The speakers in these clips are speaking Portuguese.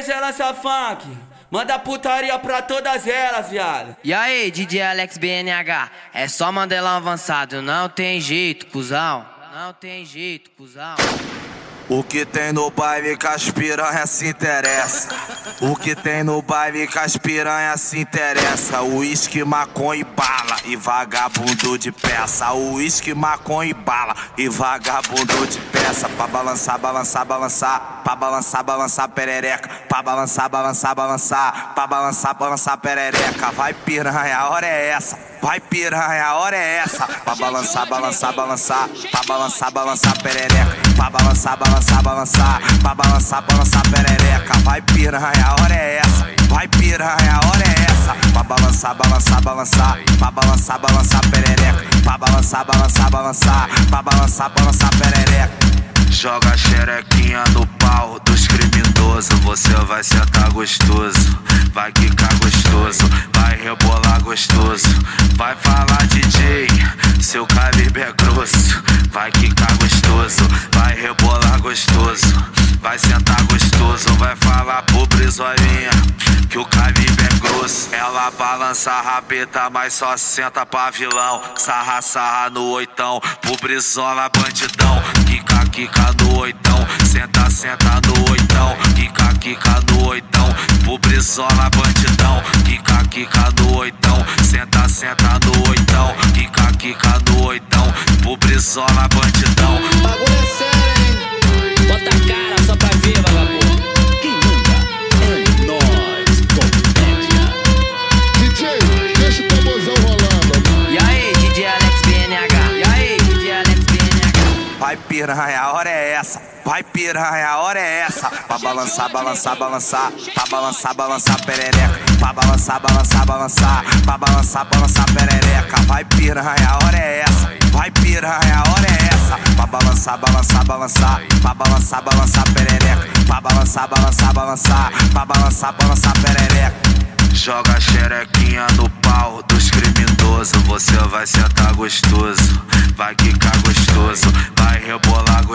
aí, Zé Lança Funk. Manda putaria pra todas elas, viado. E aí, DJ Alex BNH, é só Mandelão avançado, não tem jeito, cuzão. Não tem jeito, cuzão. O que tem no baile que as piranha se interessa. O que tem no baile que as piranha se interessa. Uísque, maconha e bala e vagabundo de peça. Uísque, maconha e bala e vagabundo de peça. Pra balançar, balançar, balançar. Pra balançar, balançar perereca. Pra balançar, balançar, balançar. Pra balançar, balançar perereca. Vai piranha, a hora é essa. Vai piranha, a hora é essa. Pra balançar, balançar, balançar. Pra balançar, balançar perereca. Pra balançar, balançar balançar, pra balançar, balançar perereca. Vai piranha, a hora é essa. Vai piranha, a hora é essa. Pra balançar, balançar, balançar, pra balançar, balançar perereca. Pra balançar, balançar, balançar, pra balançar, balançar perereca. Joga a xerequinha no pau dos criminosos. Você vai sentar gostoso, vai quicar gostoso, vai rebolar gostoso. Vai falar DJ, seu calibre é grosso. Vai quicar gostoso, vai rebolar gostoso. Vai sentar gostoso, vai falar pro brisolinha que o calibre é grosso. Ela balança a rabeta, mas só senta pra vilão. Sarra, sarra no oitão, pro brisola bandidão. Quica, quica no oitão, senta, senta no oitão. Quica, quica no oitão, pro brisola bandidão. Quica, quica senta, no oitão. Quica, quica no oitão, pro brisola bandidão. Bagulho Vai piranha, a hora é essa. Vai piranha, a hora é essa. Pra balançar, balançar, balançar. Pra balançar, balançar perereca. Pra balançar, balançar, balançar. Pra balançar, balançar perereca. Vai piranha, a hora é essa. Vai piranha, a hora é essa. Pra balançar, balançar, balançar. Pra balançar, balançar perereca. Pra balançar, balançar, balançar. Pra balançar, balançar perereca. Joga a xerequinha no pau dos criminosos. Você vai sentar gostoso, vai rebolar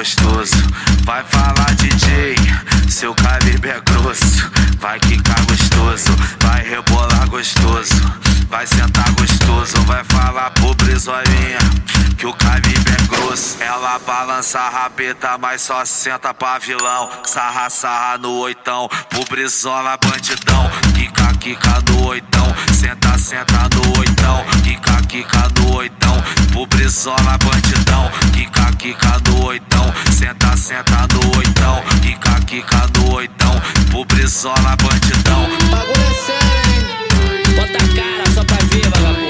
gostoso. Vai falar DJ, seu calibre é grosso. Vai quicar gostoso, vai rebolar gostoso. Vai sentar gostoso, vai falar pro brisolinha que o calibre é grosso. Ela balança a rabeta, mas só senta pra vilão. Sarra, sarra no oitão, pro brisola bandidão. Quica, quica no oitão, senta, senta no oitão. Quica, quica no oitão, pro brisola bandidão. Quica, quica senta tá do oitão, quica, quica do oitão, pobre só na bandidão. Bagulho é sério, hein? Bota a cara só pra ver, vagabundo.